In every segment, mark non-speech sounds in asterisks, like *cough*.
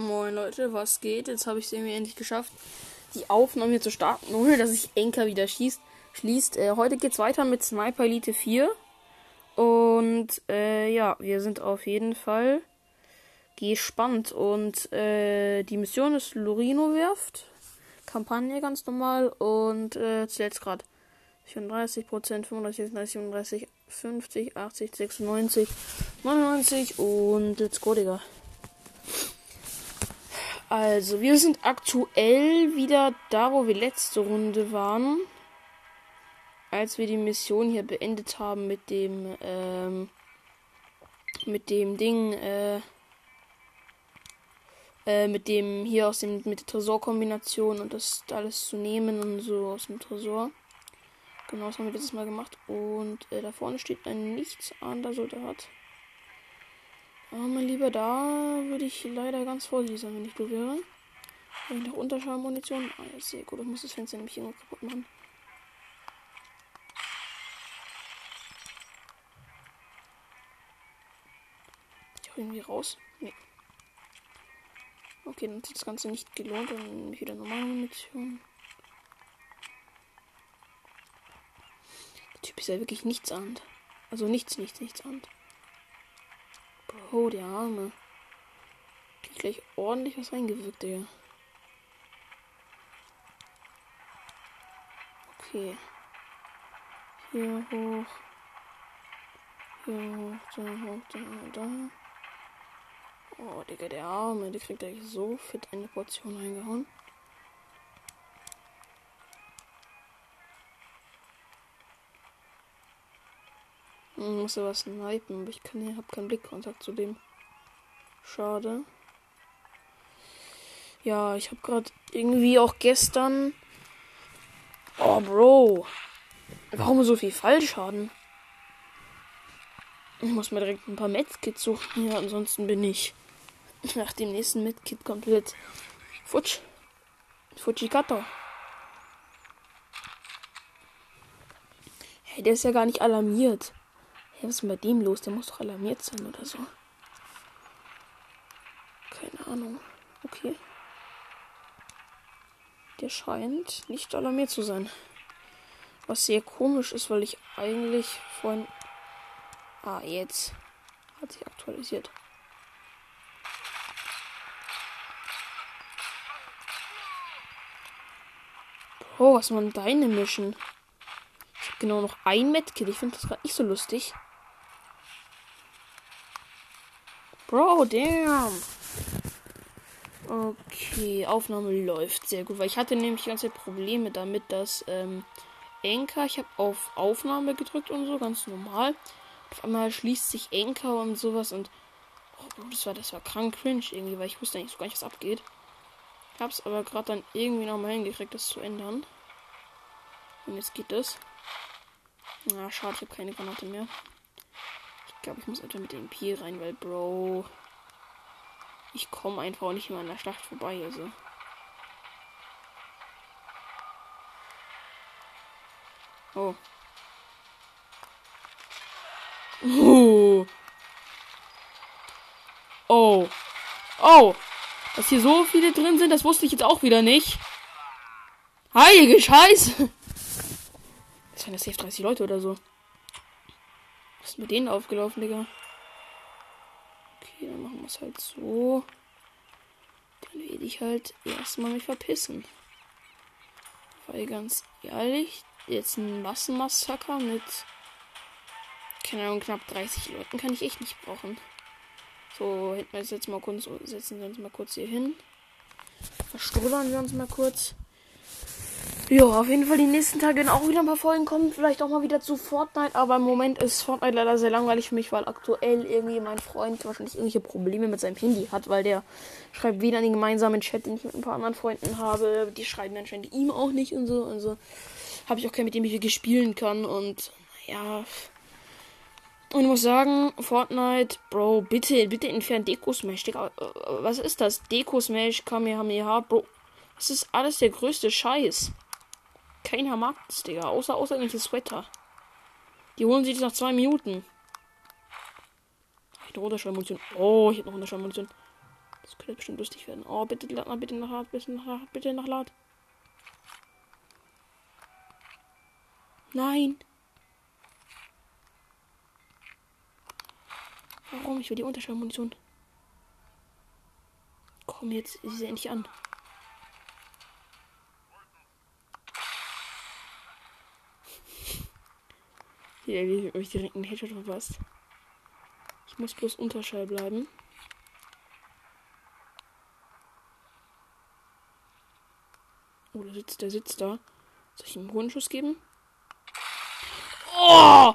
Moin Leute, was geht? Jetzt habe ich es irgendwie endlich geschafft, die Aufnahme hier zu starten, ohne dass ich Enker wieder schießt, schließt. Äh, heute geht's weiter mit Sniper Elite 4. Und äh, ja, wir sind auf jeden Fall gespannt. Und äh, die Mission ist Lorino Werft. Kampagne ganz normal. Und äh, zählt gerade 34 Prozent, 35, 36, 37, 50, 80, 96, 99 und let's go, Digga. Also, wir sind aktuell wieder da, wo wir letzte Runde waren. Als wir die Mission hier beendet haben mit dem, ähm, mit dem Ding, äh, äh, mit dem hier aus dem, mit der Tresorkombination und das alles zu nehmen und so aus dem Tresor. Genau, das haben wir letztes Mal gemacht. Und äh, da vorne steht ein nichtsahnender Soldat. Aber mein Lieber, da würde ich leider ganz vorsichtig sein, wenn ich du wäre. Wenn ich noch Unterschallmunition. Ah, ja, sehr gut. Ich muss das Fenster nämlich irgendwo kaputt machen. Ich auch irgendwie raus. Nee. Okay, dann hat das Ganze nicht gelohnt. Ich wieder normale Munition. Der Typ ist ja wirklich nichts ahnt. Also nichts, nichts, nichts ahnt. Bro, der Arme. Krieg gleich ordentlich was reingewirkt, Digga. Okay. Hier hoch. Hier hoch, da hoch, da, da. Oh, Digga, der Arme, der kriegt gleich so fit eine Portion reingehauen. Ich muss ja was snipen, aber ich kann hier, hab keinen Blickkontakt zu dem. Schade. Ja, ich habe gerade irgendwie auch gestern. Oh, Bro. Warum so viel Fallschaden? Ich muss mir direkt ein paar Medkits suchen hier, ansonsten bin ich *laughs* nach dem nächsten Medkit komplett futsch. Fujikato. Hey, der ist ja gar nicht alarmiert. Hey, was ist denn bei dem los? Der muss doch alarmiert sein oder so. Keine Ahnung. Okay. Der scheint nicht alarmiert zu sein. Was sehr komisch ist, weil ich eigentlich vorhin. Ah, jetzt. Hat sich aktualisiert. Bro, was waren deine Mission? Ich habe genau noch ein Medkit. Ich finde das gerade nicht so lustig. Bro, damn. Okay, Aufnahme läuft sehr gut, weil ich hatte nämlich ganze Probleme damit, dass ähm, Anchor, ich habe auf Aufnahme gedrückt und so, ganz normal. Auf einmal schließt sich Anchor und sowas und oh, das war das war krank cringe irgendwie, weil ich wusste eigentlich so gar nicht, was abgeht. Hab's aber gerade dann irgendwie noch mal hingekriegt, das zu ändern. Und jetzt geht es. Na, schade, ich habe keine Granate mehr. Ich glaube, ich muss etwa mit dem P rein, weil, Bro. Ich komme einfach nicht mehr an der Schlacht vorbei, also. Oh. Oh. *laughs* Oh. Oh. Dass hier so viele drin sind, das wusste ich jetzt auch wieder nicht. Heilige Scheiße. *laughs* Das waren ja safe 30 Leute oder so. Ist mit denen aufgelaufen, Digga? Okay, dann machen wir es halt so. Dann werde ich halt erstmal mich verpissen. Weil ganz ehrlich, jetzt ein Massenmassaker mit, keine Ahnung, knapp 30 Leuten kann ich echt nicht brauchen. So, hinten wir jetzt mal kurz, setzen wir uns mal kurz hier hin. Verstrubbern wir uns mal kurz. Ja, auf jeden Fall die nächsten Tage auch wieder ein paar Folgen kommen. Vielleicht auch mal wieder zu Fortnite. Aber im Moment ist Fortnite leider sehr langweilig für mich, weil aktuell irgendwie mein Freund wahrscheinlich irgendwelche Probleme mit seinem Handy hat, weil der schreibt weder in den gemeinsamen Chat, den ich mit ein paar anderen Freunden habe. Die schreiben anscheinend ihm auch nicht und so. Und so habe ich auch keinen, mit dem ich wirklich spielen kann. Und ja. Und ich muss sagen, Fortnite, Bro, bitte, bitte entfernt Deko Smash. Digga, was ist das? Deko Smash, Kamehameha, Bro. Das ist alles der größte Scheiß. Keiner mag das, Digga. Außer, außer irgendwelche Sweater. Die holen sich nach zwei Minuten. Ich habe eine Unterschallmunition. Oh, ich habe noch Unterschallmunition. Das könnte bestimmt lustig werden. Oh, bitte lad mal, bitte nach Lad, bitte nach Lad, bitte nach Lad. Nein. Warum? Ich will die Unterschallmunition. Komm, jetzt ist sie endlich an. Hier, habe ich direkt einen Headshot verpasst. Ich muss bloß Unterschall bleiben. Oh, da sitzt, der sitzt da. Soll ich ihm einen hohen Schuss geben? Oh!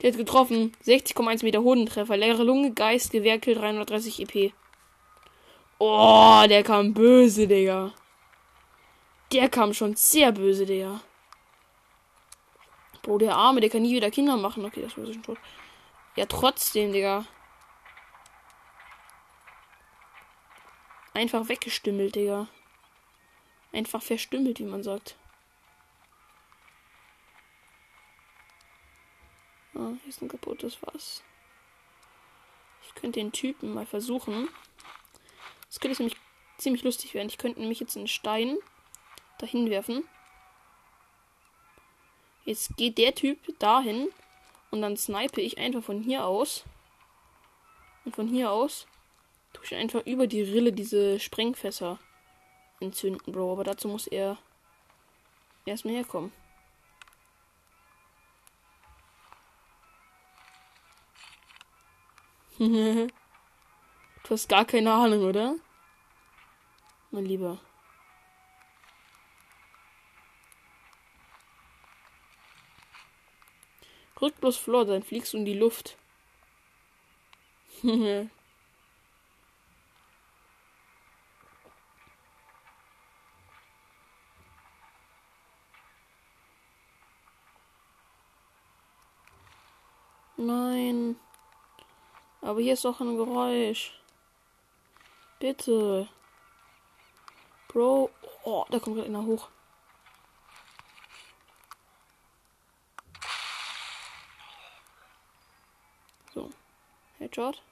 Der hat getroffen. 60,1 Meter Hodentreffer. Leere Lunge, Geist, Gewerkel, 330 EP. Oh, der kam böse, Digga. Der kam schon sehr böse, Digga. Bro, der Arme, der kann nie wieder Kinder machen. Okay, das war schon tot. Ja, trotzdem, Digga. Einfach weggestümmelt, Digga. Einfach verstümmelt, wie man sagt. Ah, hier ist ein kaputtes Fass. Ich könnte den Typen mal versuchen. Das könnte nämlich ziemlich lustig werden. Ich könnte nämlich jetzt einen Stein dahin werfen. Jetzt geht der Typ dahin und dann snipe ich einfach von hier aus. Und von hier aus tue ich einfach über die Rille diese Sprengfässer entzünden, Bro. Aber dazu muss er erstmal herkommen. *laughs* du hast gar keine Ahnung, oder? Mein Lieber. Drück bloß Floor, dann fliegst du in die Luft. *laughs* Nein. Aber hier ist doch ein Geräusch. Bitte. Bro. Oh, da kommt gerade einer hoch. So. Headshot.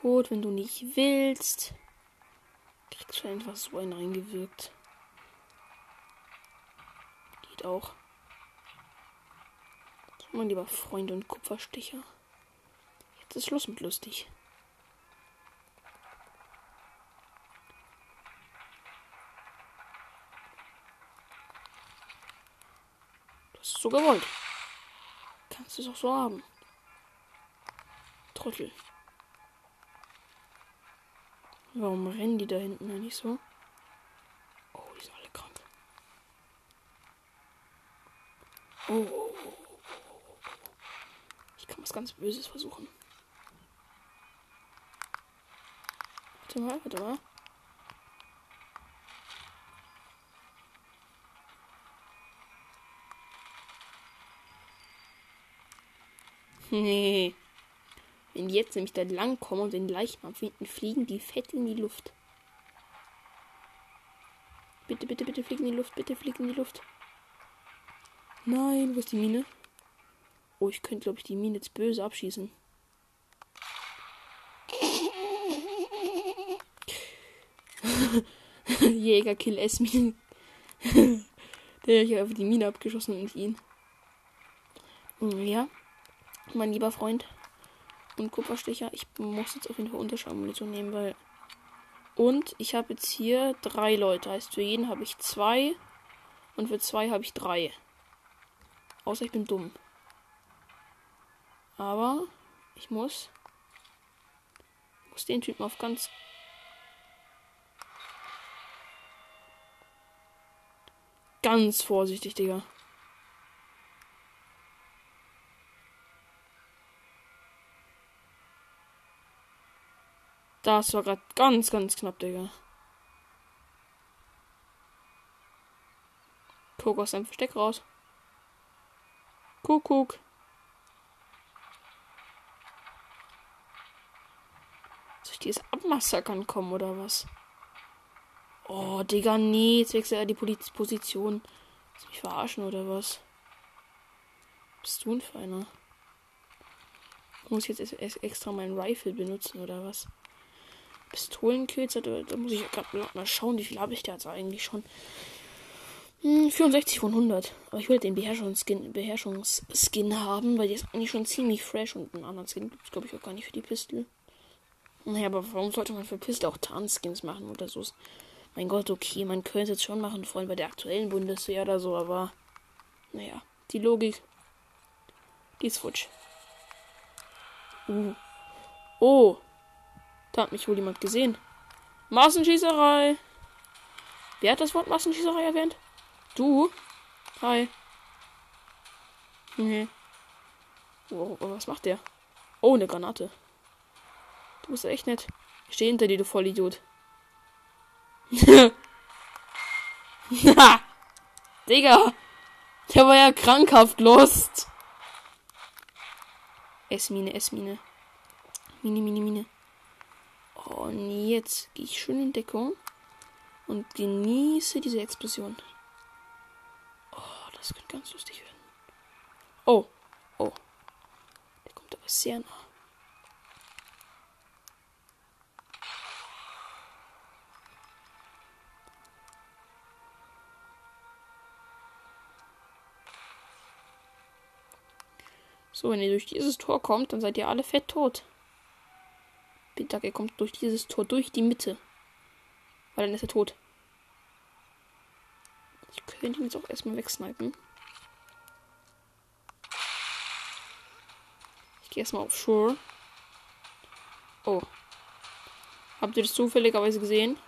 Gut, wenn du nicht willst, kriegst du einfach so einen reingewirkt. Geht auch. Mein lieber Freund und Kupfersticher. Jetzt ist Schluss mit lustig. Du hast es so gewollt. Du es auch so haben. Trottel. Warum rennen die da hinten eigentlich so? Oh, die sind alle krank. Oh, oh, oh was ganz Böses versuchen. Warte mal, warte mal. Nee. Wenn die jetzt nämlich da lang kommen und den Leichnam finden, fliegen die fett in die Luft. Bitte, bitte, bitte fliegen in die Luft, bitte fliegen in die Luft. Nein, wo ist die Mine? Oh, ich könnte, glaube ich, die Mine jetzt böse abschießen. *laughs* Jäger Kill S Mine. *laughs* Der hat einfach die Mine abgeschossen und ihn. Ja, mein lieber Freund und Kupferstecher, ich muss jetzt auf jeden Fall Unterschallmunition nehmen, weil. Und ich habe jetzt hier drei Leute. Heißt, für jeden habe ich zwei. Und für zwei habe ich drei. Außer ich bin dumm. Aber ich muss, muss den Typen auf ganz ganz vorsichtig, Digga. Das war gerade ganz, ganz knapp, Digga. Guck aus seinem Versteck raus. Kuckuck. die jetzt abmassakern kommen oder was? Oh, Digga, nee, jetzt wechselt er die Position. Willst mich verarschen oder was? Bist du ein Feiner? Muss ich jetzt extra meinen Rifle benutzen oder was? Pistolenkills, da, da muss ich gerade mal schauen, wie viel habe ich da jetzt eigentlich schon. Hm, 64 von 100. Aber ich will den Beherrschungsskin, Beherrschungsskin haben, weil die ist eigentlich schon ziemlich fresh und einen anderen Skin gibt es, glaube ich, auch gar nicht für die Pistole. Naja, aber warum sollte man für Pistole auch Tarnskins machen oder so? Mein Gott, okay, man könnte es schon machen, vor allem bei der aktuellen Bundeswehr oder so, aber naja, die Logik, die ist futsch. Uh. Oh, da hat mich wohl jemand gesehen. Massenschießerei. Wer hat das Wort Massenschießerei erwähnt? Du? Hi. Nee. Oh, oh, was macht der? Oh, eine Granate. Du bist echt nett. Ich stehe hinter dir, du Vollidiot. *laughs* Digga. Der war ja krankhaft lost. S-Mine, S-Mine. Mine, Mine, Mine. Und jetzt gehe ich schön in Deckung und genieße diese Explosion. Oh, das könnte ganz lustig werden. Oh, oh. Der kommt aber sehr nah. So, wenn ihr durch dieses Tor kommt, dann seid ihr alle fett tot. Pitake kommt durch dieses Tor durch die Mitte. Weil dann ist er tot. Ich könnte ihn jetzt auch erstmal wegsnipen. Ich gehe erstmal auf Shore. Oh. Habt ihr das zufälligerweise gesehen?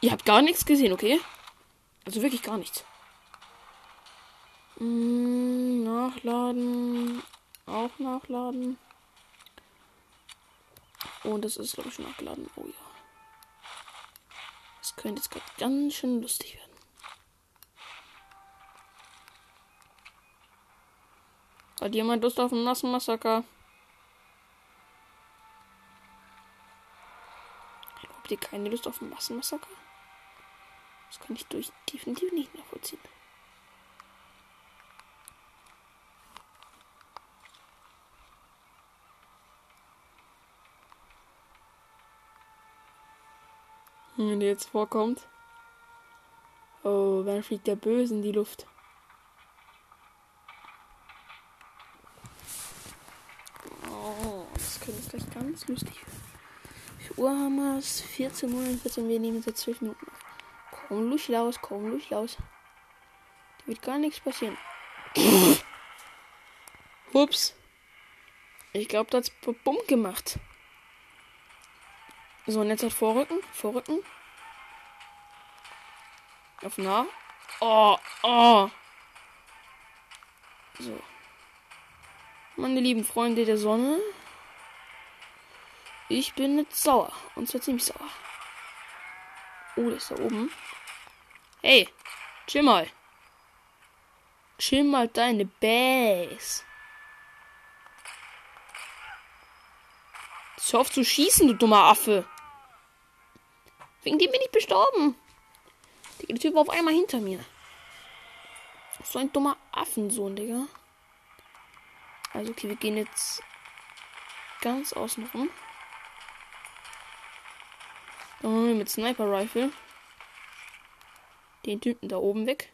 Ihr habt gar nichts gesehen, okay? Also wirklich gar nichts. Hm, nachladen. Auch nachladen. Und das ist, glaube ich, schon nachgeladen. Oh ja. Das könnte jetzt gerade ganz schön lustig werden. Hat jemand Lust auf einen nassen Massaker? Habt ihr keine Lust auf einen Massenmassaker? Das kann ich durch definitiv nicht nachvollziehen. Wenn der jetzt vorkommt. Oh, dann fliegt der Böse in die Luft. Oh, das könnte gleich ganz lustig werden. Uhr haben wir es? 14 Uhr, 14 wir nehmen seit 12 Minuten auf. Komm, Lusch raus, komm, Lusch raus. Da wird gar nichts passieren. *laughs* Ups. Ich glaube, da hat's Bumm gemacht. So, und jetzt halt vorrücken. Vorrücken. Auf nah. Oh, oh. So. Meine lieben Freunde der Sonne. Ich bin jetzt sauer. Und zwar ziemlich sauer. Oh, der ist da oben. Hey, chill mal. Chill mal deine Base. Hör auf zu schießen, du dummer Affe. Wegen dem bin ich gestorben. Der Typ war auf einmal hinter mir. So ein dummer Affensohn, Digga. Also, okay, wir gehen jetzt ganz außen rum. Dann machen wir mit Sniper Rifle den Typen da oben weg.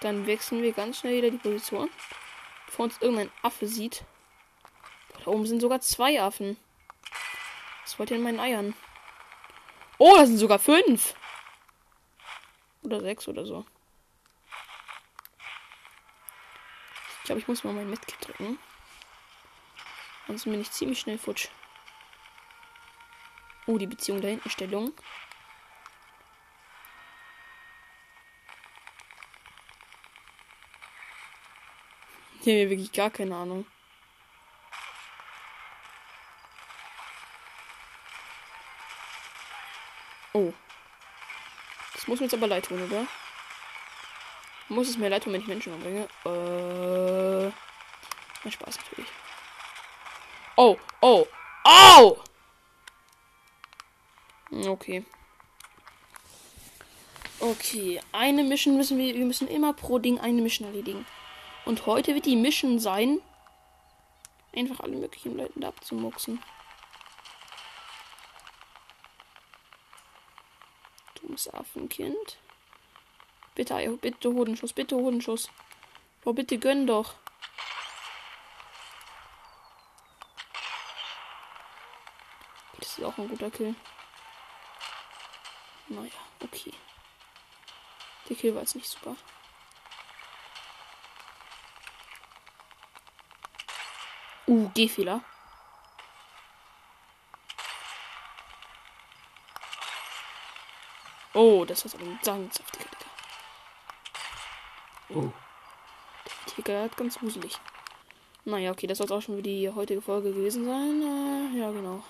Dann wechseln wir ganz schnell wieder die Position. Bevor uns irgendein Affe sieht. Da oben sind sogar zwei Affen. Was wollt ihr in meinen Eiern? Oh, das sind sogar fünf. Oder sechs oder so. Ich glaube, ich muss mal mein Medkit drücken. Sonst bin ich ziemlich schnell futsch. Oh, die Beziehung da hinten Stellung. Ich habe wirklich gar keine Ahnung. Oh. Das muss mir jetzt aber leid tun, oder? Muss es mir leid tun, wenn ich Menschen umbringe? Äh. Mein Spaß natürlich. Oh, oh, oh! Okay. Okay, eine Mission müssen wir, wir müssen immer pro Ding eine Mission erledigen. Und heute wird die Mission sein, einfach alle möglichen Leuten da abzumuxen. Affenkind. Bitte, bitte Hodenschuss, bitte Hodenschuss. Oh, bitte gönn doch. Das ist auch ein guter Kill. Naja, okay. Der Kill war jetzt nicht super. Uh, G-Fehler. Oh, das war so ein sangsaftiger Digga. Oh. Der Tiger hat ganz gruselig. Naja, okay, das soll auch schon für die heutige Folge gewesen sein. Äh, ja, genau.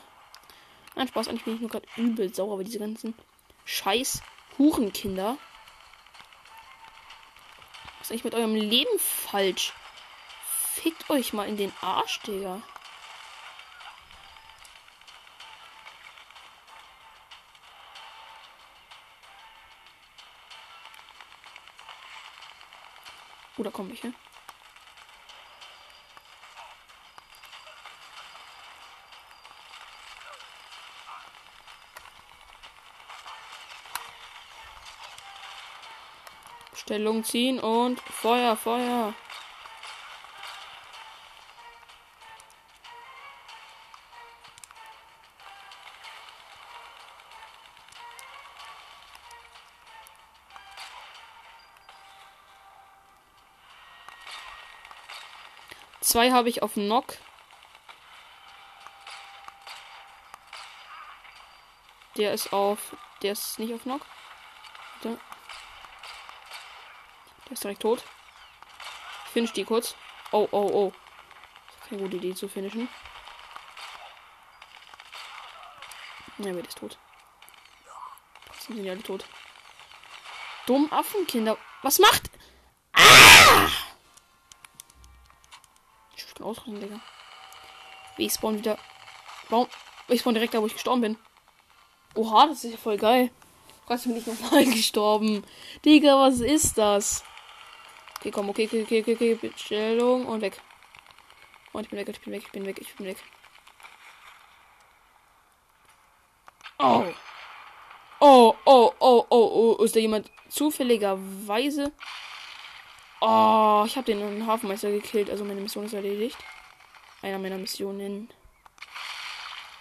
Ein Spaß, eigentlich bin ich nur gerade übel sauer, weil diese ganzen scheiß Hurenkinder. Was ist eigentlich mit eurem Leben falsch? Fickt euch mal in den Arsch, Digga. Oh, da kommen welche. Stellung ziehen und Feuer, Feuer. Zwei habe ich auf Knock. Der ist auf. Der ist nicht auf Knock. Der, der ist direkt tot. Ich finish die kurz. Oh, oh, oh. Keine gute Idee zu finishen. Ja, wird ist tot. Jetzt sind die alle tot. Dumm Affenkinder. Was macht? Ausrennen, Digga. Wie ich spawn wieder. Warum? Ich spawn direkt da, wo ich gestorben bin. Oha, das ist ja voll geil. Gott, bin ich nochmal *laughs* gestorben. Digga, was ist das? Okay, komm, okay, okay, okay, okay, okay. Stellung und weg. Und ich bin weg, ich bin weg, ich bin weg, ich bin weg. Oh. Oh, oh, oh, oh, oh. Ist da jemand zufälligerweise? Oh, ich habe den Hafenmeister gekillt. Also meine Mission ist erledigt. Einer meiner Missionen.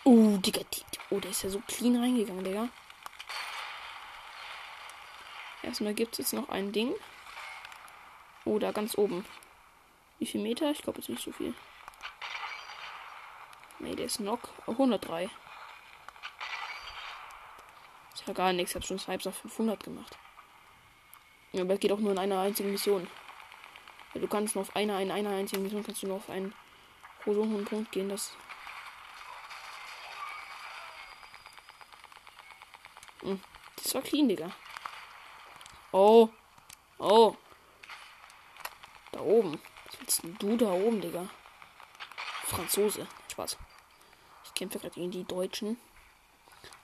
Oh, Digga. Oh, der ist ja so clean reingegangen, Digga. Erstmal gibt es jetzt noch ein Ding. Oh, da ganz oben. Wie viel Meter? Ich glaube jetzt nicht so viel. Nee, der ist Knock. Oh, 103. Ist ja gar nichts. Ich habe schon Snipes auf 500 gemacht. Ja, aber es geht auch nur in einer einzigen Mission. Du kannst nur auf einer, in einer einzigen Mission kannst du nur auf einen so hohen Punkt gehen. Das. Hm, das war clean, Digga. Oh. Oh. Da oben. Was willst du da oben, Digga? Franzose. Spaß. Ich kämpfe gerade gegen die Deutschen.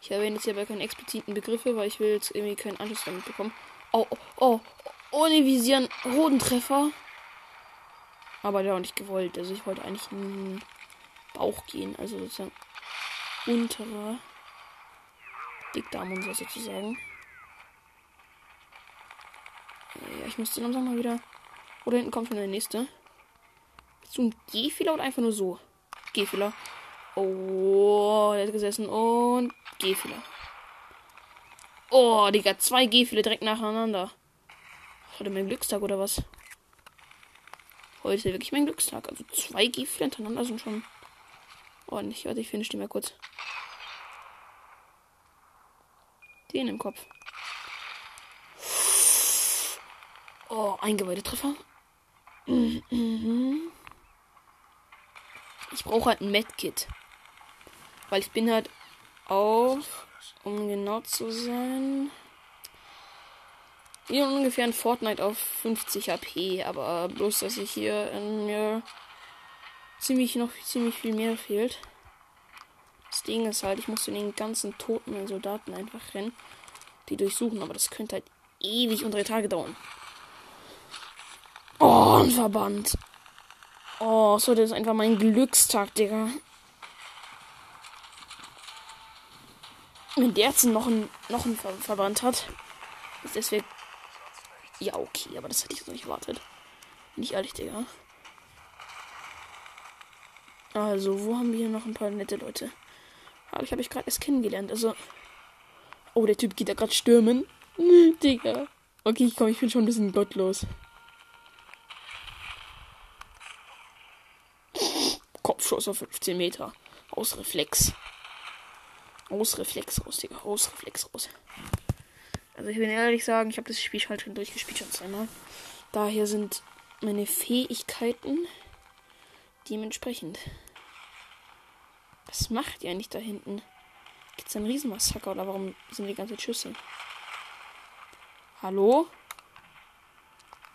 Ich erwähne jetzt hier aber keine expliziten Begriffe, weil ich will jetzt irgendwie keinen Anschluss damit bekommen. Oh, oh, oh. Ohne Visieren. Hodentreffer. Aber der auch nicht gewollt. Also ich wollte eigentlich in den Bauch gehen. Also sozusagen unterer Dickdarm und so sozusagen. Ja, ich muss langsam mal wieder. Oder hinten kommt schon der nächste. Ist du ein G-Fehler oder einfach nur so? G-Fehler. Oh, der hat gesessen und G-Fehler. Oh, Digga, zwei G-Fehler direkt nacheinander. Heute mein Glückstag oder was? Heute wirklich mein Glückstag. Also zwei G-Fehler hintereinander sind schon ordentlich. Warte, ich finde die mal kurz. Den im Kopf. Oh, Eingebäudetreffer. Mhm. Ich brauche halt ein Medkit. Weil ich bin halt auf, um genau zu sein, hier ungefähr ein Fortnite auf 50 HP. Aber bloß, dass ich hier in mir ziemlich noch ziemlich viel mehr fehlt. Das Ding ist halt, ich muss in den ganzen toten Soldaten einfach rennen, die durchsuchen. Aber das könnte halt ewig und drei Tage dauern. Oh, ein Verband. Oh, so, das ist einfach mein Glückstag, Digga. Wenn der jetzt noch einen, noch einen Ver Verband hat, ist deswegen. Ja, okay, aber das hätte ich so nicht erwartet. Nicht ehrlich, Digga. Also, wo haben wir noch ein paar nette Leute? Aber ich habe ich gerade erst kennengelernt. Also. Oh, der Typ geht da gerade stürmen. *laughs* Digga. Okay, ich komm, ich bin schon ein bisschen gottlos. Kopfschuss auf 15 Meter. Aus Reflex. Aus Reflex raus, Digga. Aus Reflex raus. Also ich will ehrlich sagen, ich habe das Spiel halt schon durchgespielt schon zweimal. Daher sind meine Fähigkeiten dementsprechend. Was macht ihr eigentlich da hinten? Gibt es einen Riesenmassaker oder warum sind die ganze Schüsse? Hallo?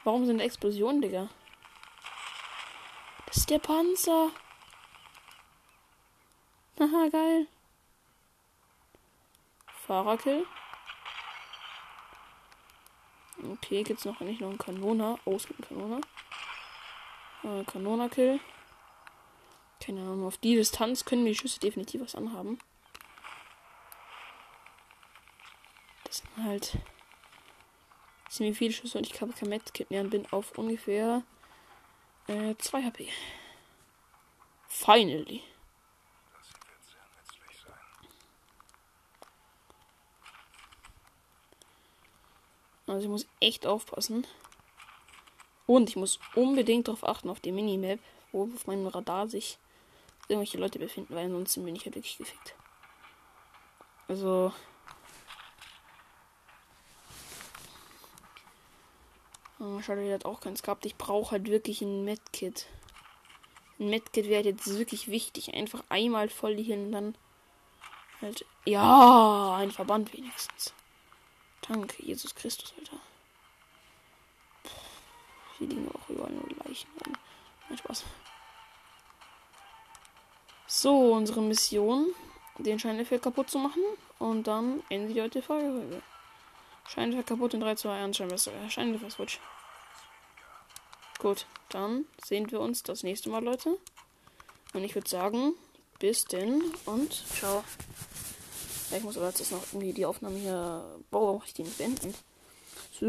Warum sind Explosionen, Digga? Das ist der Panzer. Haha, geil. Fahrerkill. Okay, gibt's noch nicht noch einen Kanoner. Oh, es gibt einen Kanoner. Äh, Kanonerkill. Keine Ahnung, auf die Distanz können die Schüsse definitiv was anhaben. Das sind halt ziemlich viele Schüsse und ich habe kein Medkit mehr und bin auf ungefähr 2 äh, HP. Finally. Also ich muss echt aufpassen. Und ich muss unbedingt darauf achten, auf die Minimap, wo auf meinem Radar sich irgendwelche Leute befinden, weil ansonsten bin ich ja wirklich gefickt. Also. Schade, der hat auch keins gehabt. Ich brauche halt wirklich ein Medkit. Ein Medkit wäre jetzt wirklich wichtig. Einfach einmal voll hier und dann halt. Ja, ein Verband wenigstens. Danke, Jesus Christus, Alter. Hier liegen auch überall nur Leichen. Nein, Spaß. So, unsere Mission, den Scheineffekt kaputt zu machen. Und dann enden die heute Folge. Scheineffekt kaputt in 3, 2, 1, Scheineffekt. Scheineffekt switch. Gut, dann sehen wir uns das nächste Mal, Leute. Und ich würde sagen, bis denn und ciao. Ja, ich muss aber jetzt noch irgendwie die Aufnahme hier. Boah, ich die nicht beenden?